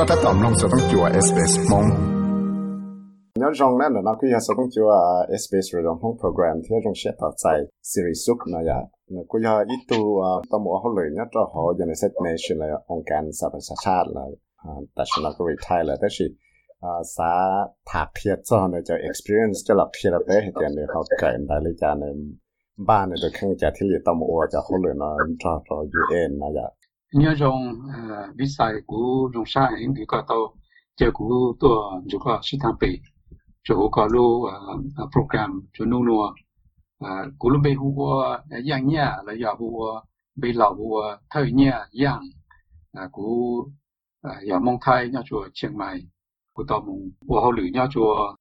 ก็ถ้าตอมลงจะต้องจัว SBS มงย้อนรองนั่นนะคืออยากจะต้องจัว SBS เรื่องของโปรแกรมที่ต้องเชื่อต่อใจซีรีส์สุกนะยะนะกูอยากอีตัวตัวหมอเขาเลยเนี่ยตัวเขาอยู่ในเซตเนชั่นเลยองค์การสหประชาชาติเลยแต่ฉันก็รีทายเลยแต่สิสาถักเทียจอเนี่ยจะ experience จะหลับเทียบไปเห็นเนี่ยเขาเกิดได้เลยจานเนี่ยบ้านเนี่ยโดยข้างจากที่เรียนตัวหมอจะเขาเลยนะจอตัว UN นะยะ nhớ trong à, ví sai của trong sa hiện thì có tàu chờ của tôi chủ có sĩ tham bị chủ có lu program chủ nô nô à, của lu bê hùa yang à, nhà là giờ hùa bê lão hùa thời nhà yang của giờ mong thai nhau chùa chiang mai, của tàu mong của hậu lử nhau chùa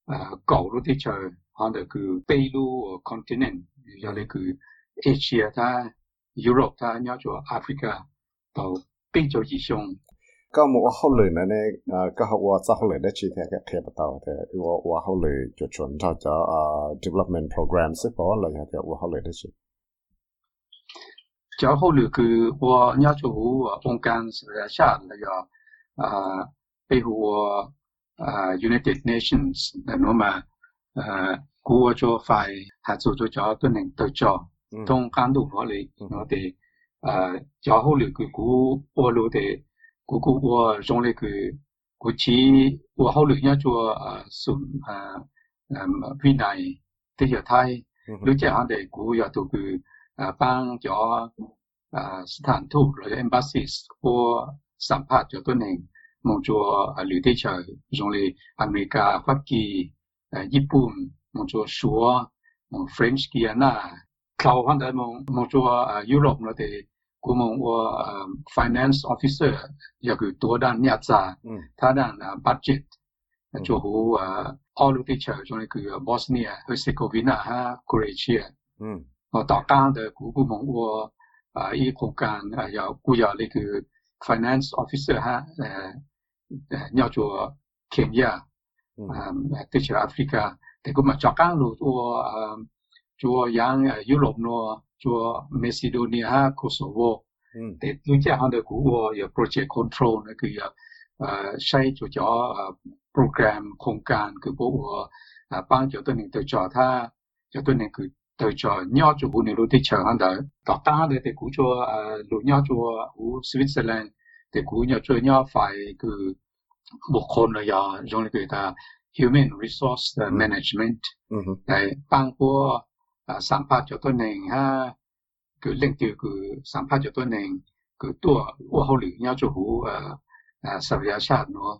cầu lu thì chờ họ được cứ bê lu continent giờ lấy cứ Asia ta Europe ta nhau chùa Africa. 到比较之上。ก็มัวเขาเลยนะเนี่ยก็เขาว่าจะเขาเลยได้ชีแท้ก็เทียบต่อแต่ว่าว่าเขาเลยจะชวนเขาจะอ่า development program ซึ่งพอเลยฮะแต่ว่าเขาเลยได้ชี就后来คือ我要求我องค์การสหประชาชาติแล้วก็อ่าไปหัวอ่า United Nations แล้วนู้มาอ่ากูจะฝ่ายหา做咗咗ตัวหนึ่งตัวจอ通监督我哋我哋。 呃，较好了个古我路的古古我用那个古起我好了要做呃顺呃呃未来的小太，如这样的古要都个呃帮咗呃สถานทูตหรือ embassies 或สัมภาษณ์咗ตัวหนึ่งมองจัวหรือที่เชย用เลยอเมริกาฟักกีเอ่อญี่ปุ่นมองจัวชัวมอง French Guiana เขาพันธุ์มองม sau hoàn đại mong mong cho Europe là thì của mong của finance officer giờ cứ tua đàn nhà già, ừ. ta đàn ờ, budget. Ừ. Cho hồ ờ, all the teacher cho nên cứ Bosnia Herzegovina ha Croatia ừ. và tạo ra được của của mong của ý công can giờ của giờ là cứ finance officer ha nhau cho Kenya teacher Africa. Thì cũng mà cho các luôn của chùa yang Europe nó chùa Macedonia ha Kosovo thì lúc trước họ được của ở project control nó cứ ใช้จุดจอโปรแกรมโครงการคือพวกบางจุดตัวหนึ่งตัวจอถ้าจุดตัวหนึ่งคือตัวจอย่อจุดในรูที่เชิงอันเดอร์ต่อต้านเลยแต่กูชัวรูย่อชัวอูสวิตเซอร์แลนด์แต่กูย่อชัวย่อฝ่ายคือบุคคลเลยย่อจงเลยคือตา human resource management แต่บางพวก สัมภาษณ์ตัวหนึ่งฮะคือเรื่องที่คือสัมภาษณ์ตัวหนึ่งคือตัวว่าเขาหรือเนี่ยจะหูเอ่อเอ่อสัพยาชาติเนาะ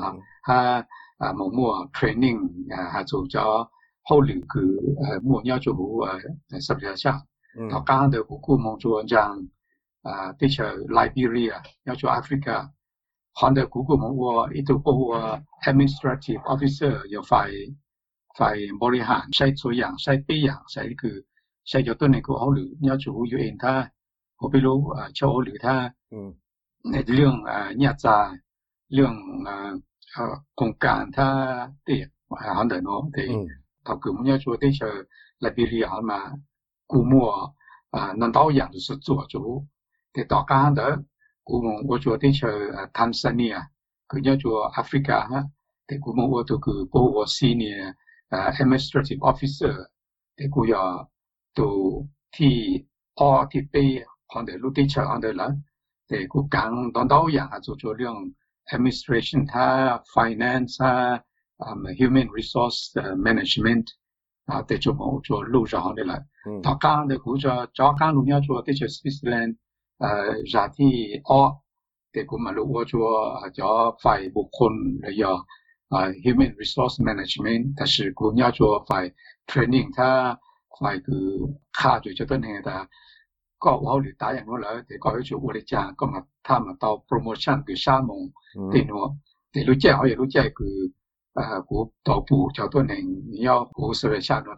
อ่าถ้าอ่าหมอมัว training อ่าหา做咗เขาหรือคือเอ่อมัวเนี่ยจะหูเอ่อสัพยาชาติต่อการเดียวกูมอง做อย่างอ่าที่เชื่อไลบีเรียเนี่ยจะแอฟริกาคันเดียวกูมองว่าอีตัวพวก administrative officer 要ฝ่ายฝ่าย phải บริหารใช้ตัวอย่างใช้ปีอย่างใช้คือใช้ยกตัวในกูเขาหรือเนี่ยจูยูเองถ้าผมไม่รู้อ่าโชว์หรือถ้าในเรื่องอ่าเนี่ยจาเรื่องอ่าโครงการถ้าเตียหาเดินเนาะที่เขาคือมุ่งเนี่ยจูที่เชอไลบีเรียเขามากูมัวอ่านั่นตัวอย่างสุดจั่วจูแต่ต่อการเดินกูมองว่าจูที่เชอทันซาเนียคือเนี่ยจูแอฟริกาฮะแต่กูมองว่าตัวคือโปวซีเนีย administrative officer，的估要。ตัวที่ออที่ไปของเดลูกที่เชิงเดละแต่กูกังตอนเต้าอย่างอาจจะเรื่อง administration ถ้า finance ถ้า human resource management 啊，แต่就冇做路上的了。他讲的古着，早讲路要做的就 Switzerland，呃，ราที่ออแต่กูมารู้ว่า做叫ฝ่ายบุคคลเลยอ่ะ 啊、uh,，human resource management，但是我娘要做 by training，他 by 个卡住就得呢，但ก็ว่าหรือตายอย่างนู้到 promotion，ยังช่วยบริจาค呃，我มาถ้า你要ต่อโป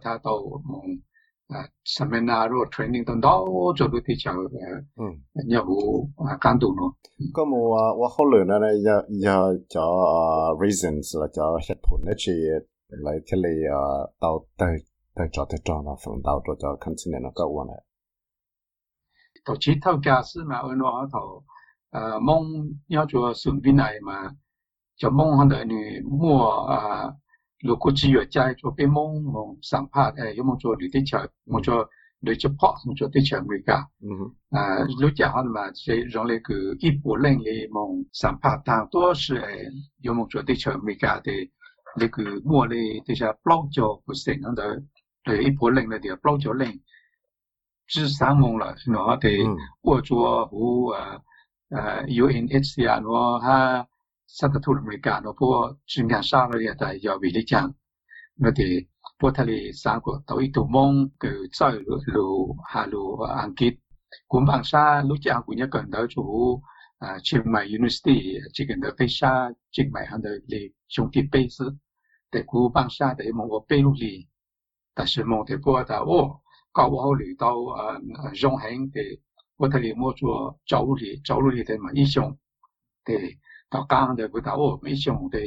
他，到ม À, seminar rồi training tận đó cho tôi thì chào à, ừ. nhà vụ à, can tụ nó ừ. có một và khó lường là giờ giờ cho reasons là cho hết phun đấy chị lấy cái lý tàu tàu tàu cho tàu cho nó phần tàu cho cho continent nó có quan hệ. Tàu chỉ tàu cá sư mà ở nó tàu mong nhau cho sự viên này mà cho mong hơn đợi người mua 按我头呃梦要做顺便来嘛， 就蒙行的你莫啊，如果只有在做被蒙蒙上拍诶，有蒙做绿地球，蒙做绿只泡，蒙做地球美噶。嗯啊，绿只行嘛，是让那个一波人的蒙上拍，大多是诶，有蒙做地球美噶的那个莫嘞，这些包脚不是那的，对一波人的的包脚人。至三蒙了，然后的我做和呃呃 UNHCR 然后 Santa Tula Americano po Jingan Sang ria ta yo bi li chang no te po thali sang ko to i tu mong ke tsai lu lu ha lu ang kit cũng bằng xa lúc chào của nhà cần đó chủ à, trường mại university, chỉ cần đó xa trường mại hàng đời lì chúng thì bây để cú bằng xa để mong có bây lì. Ta sẽ mong để qua ta ô, có ô lì tao rong hành để có thể mua cho cháu lì. Cháu lì để mà xong để 到迦南地佢搞哦，咩上帝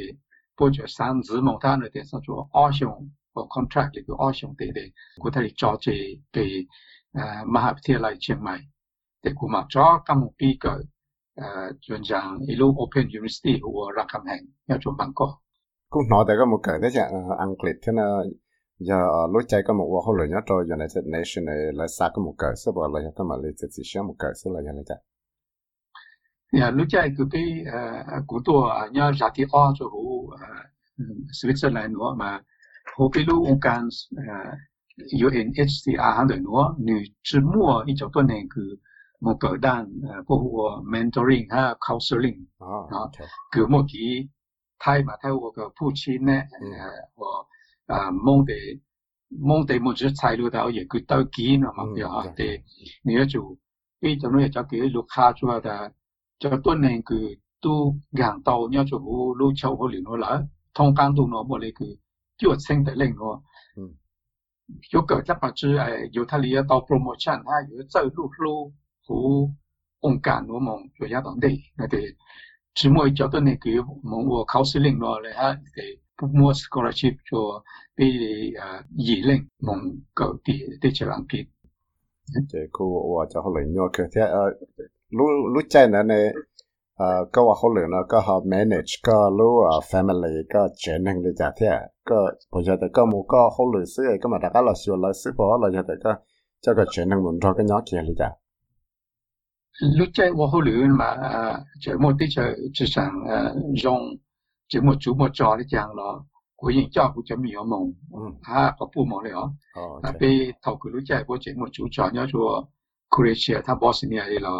保住三子望他哋，實做阿上個 contract 嚟叫阿上帝哋，佢睇嚟作住被誒馬哈提嚟清埋，地佢嘛咗金木比佢誒盡像一路 open university 和拉坎行一種文國。cũng nói tới cái một cái đấy chứ anh clip thế nào giờ lối chạy cái một hoa lớn nhất rồi giờ này nation này là xa cái một cái số bỏ là cái mà lấy chỉ xem một cái số là giờ này chạy 야 루차이 그게 구도 아냐 자티 아저고 스위스랜드 마 호피루 온칸 UNHCR 한도 노 뉴츠모 이쪽 또는 그 목표단 보호 멘토링 하 카운슬링 아그 뭐기 타이 마타오 그 부친네 어 몽데 몽데 뭐지 차이로다 예 그다기 나 막야 때 니가 주一种呢，就叫做卡住的。 cho tuần này cứ tu gàng tàu nhau chỗ vô lưu châu hồ liền nó là thông can tu nó bỏ lại cứ chuột sinh tại lệnh nó chỗ cỡ chắc mà chứ ai dù thay lý tàu promotion ha, dù chơi lưu lưu hú ông cả nó mong chỗ gia đồng đi là thì chỉ mỗi cho tuần này cứ mong vô khảo sư lệnh nó là ha thì mua scholarship cho đi dì lệnh mong cỡ thì để chờ ăn kịp 这个我就可能要佢睇下。lu lu chạy nè nè có ว่าเขาเหลือนะก็หา manage ก็รู้ family ก็เจนหนึ่งเลยจ้ะที่ก็พอจะแต่ก็มูก็เขาเหลือซื้อก็มาแต่ก็เราชวนเราซื้อพอเราจะแต่ก็เจ้าก็เจนหนึ่งหมุนทอก็ย้อนเขียนเลยจ้ะรู้ใจว่าเขาเหลือมาเจอหมดที่จะจะสั่งยงเจอหมดจูหมดจอที่จางเรากูยิงเจ้ากูจะมีหัวมงฮะก็ปูมองเลยเหรอไปเท่ากูรู้ใจว่าเจอหมดจูจอเนี่ยชัวคุเรเชียถ้าบอสเนี่ยเลยเหรอ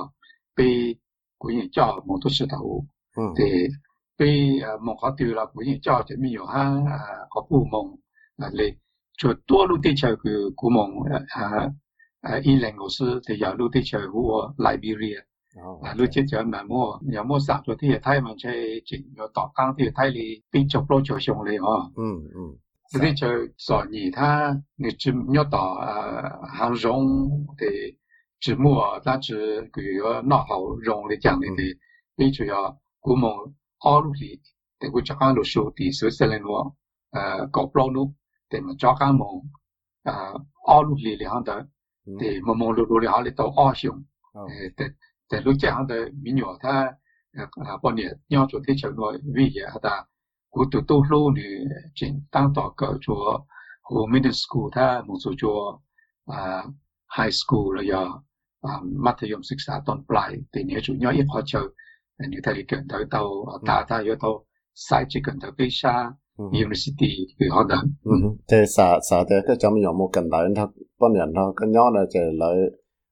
被古人叫蒙多石头，嗯，对，被呃蒙好丢了，古人叫这边有哈呃好布蒙啊嘞，就多路地球个古蒙呃呃一零五四的有路地球和 Liberia。啊，路接就咪么，有么杀咗啲嘢睇咪即系整有大江啲嘢睇你边做攞做上嚟哦。嗯嗯。嗰啲就所以他你只要到呃杭州的。 字幕啊，但是佢個腦好用嚟講嚟嘅，比主要古蒙奧路里，但佢作緊路數啲所以咧我誒搞不路，但係作緊蒙誒奧路里嚟行的，但蒙蒙路路嚟行嚟到奧上，誒但但路這樣的民謠，他誒啊半年要做啲長個語言，他古都都路呢，正當到個做和 middle school，他蒙做做啊 high school 了要。Matthäum 16 tuần lại thì nếu chủ nhớ ít họ chờ nếu thầy cần tới tàu ta ừ. ta yêu tàu sai chỉ cần tới cái xa ừ. university ừ. thì họ đỡ thì xã xã thì cái chấm nhỏ một cần đấy nó bao nhiêu nó cái nhỏ này thì lấy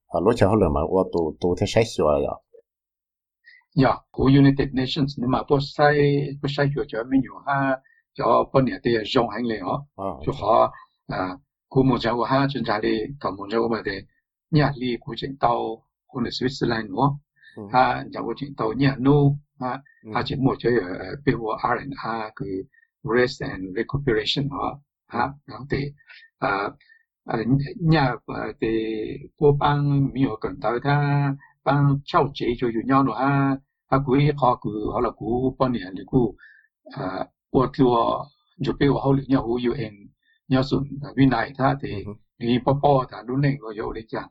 à, lúc chờ họ mà qua tù tù thế sai sửa rồi. Yeah, của United Nations nhưng mà bố sai bố sai cho cho mình nhiều ha cho bao nhiêu thì dùng hành lý họ. Ờ. Cho họ à của một cháu ha chuyên gia đi còn một cháu mà thì nhà li của chính tàu ừ. của nước Switzerland nữa à nhà của chuyện tàu nhà nu à à chỉ một chơi ở POR and R cái rest and recuperation họ à nó thì à, à nhà thì cô bang miêu cần tới ta bang trao chế cho dù nhau nữa ha. Ha quý họ cứ họ là cú bọn nhà li cú à của chùa chụp biểu họ lưu nhà hữu yêu em nhau sụn vì ta thì ừ ni popo ta lu ning go yo le chan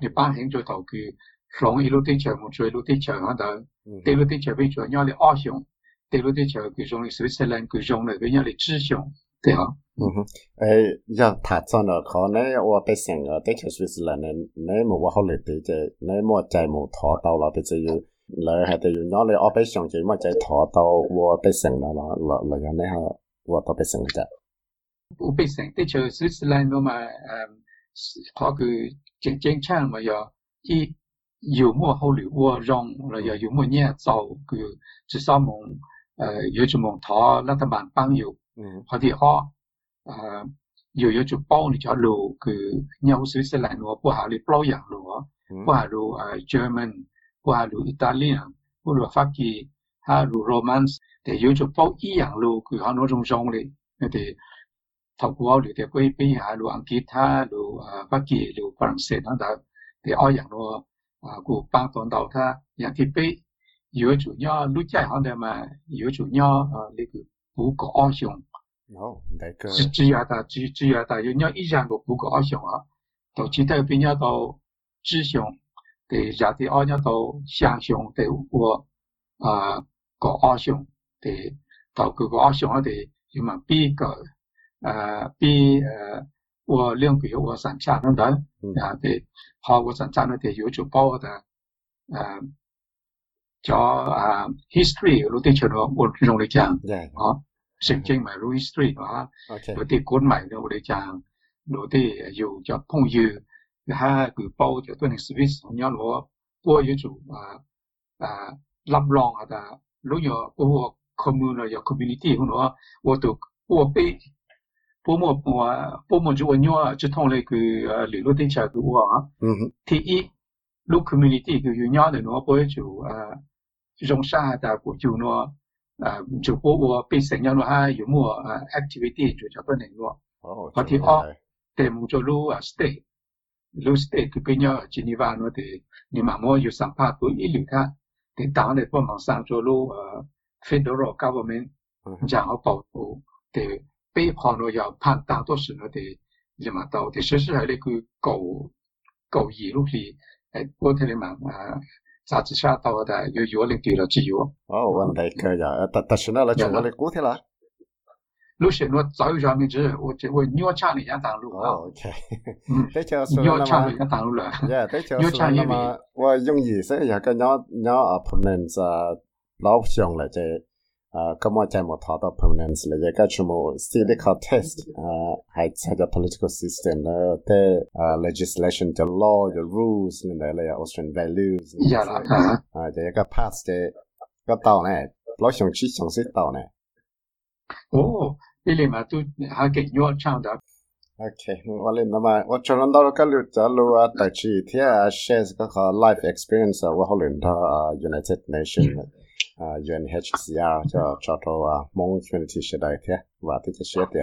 ni pa hing cho tau ki long i lu ti che mo chui lu ti che ha da te lu ti che bi cho nya le a xiong te lu ti che ki jong le switzerland ki jong le bi nya le chi xiong te ha 嗯哼，哎，要他做了可能我在想啊，在就是是了，那那么我后来对这，那么在么他到了，不只有，然后还得有哪里我被想起么在他到我被想了了了了个那哈，我都被想了。我被成，对就 Switzerland 咁嘛，诶，佢佢正正常咪要一。有么好流我让了要有么年早个至少蒙呃有就蒙他那他蛮帮有嗯或者好呃有有就包你叫路个鸟水是来罗不下里包养罗不下路呃 German 不下路 Italian 不如法语哈路 Romance 的有就包一样路个好多种种嘞那的 他搞了的贵宾，还乱给他，乱啊，把给，乱放生。那搭，他好像乱啊，搞搬动到他，养几杯，养几样，你再讲点嘛，养几样啊，你个补个和尚。哦，那个，只只要他，只只要他，有样，依然都补个和尚啊，到其他边啊，到纸上，对，也对，啊，啊，到想象，对，或啊，搞和尚，对，搞各个和尚啊，对，有蛮比搞。呃比呃。我两个月我上下等等啊，对，好，我上下那点有就包的，呃，叫啊 history 路地球的我用嚟讲，啊，圣经咪路 history 啊，路啲管埋嘅我哋讲，路啲有叫朋友，哈佢包就对你 service，你要攞我有做啊啊立浪啊的，路有我 commune 有 community 咁咯，我都我俾。 波莫我波莫就我鸟就通了个呃联络对象个我啊，嗯，第一，local community 个有鸟的喏，不会就呃用啥的个就喏呃就波我被成样喏还有么呃 activity 就叫不能喏，哦，或者二，对木就路啊 stay，路 stay 个边鸟今年话喏的，你妈妈有上帕多一流他，对当的帮忙上做路呃 federal government 然后保护对。 背叛咗又判大多数嘅人民到啲事实係你句旧旧言录里诶，我睇你问啊。杂志社到的有有领地了，只有。哦，问题可以啊，特但是呢，来从哪里过去啦？路线我早有上面知，我这我鸟枪里向挡路啊。OK，嗯，再讲说那么，鸟枪里向挡路了。Yeah，再讲说那么，我用意思也跟鸟鸟啊，不能是老乡了这。uh, kama taimatata permanence le yeka chumo sidi ka test uh, hai the political system the legislation the law the rules and na Austrian values ni ya you uh, de yeka pass de ka tao ne lo xiong chi xiong si tao ne oh ile ma tu ha a ta chi life experience wa United Nations UNHCR cho cho cho mong community sẽ đại thế và thế cho sẽ thế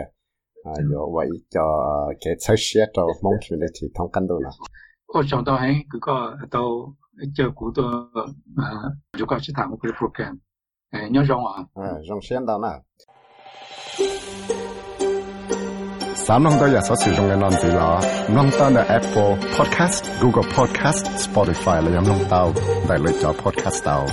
yo vậy cho cái sách sẽ cho mong community thông căn đồ là có trong đó hay cứ có tàu chờ cú tàu chúng ta sẽ thảo một cái program nhớ rong à rong xem đó nè sáng nông đó giờ sẽ sử dụng cái nông gì là nông ta là Apple Podcast Google Podcast Spotify là nhóm nông tàu đại lựa chọn podcast tao.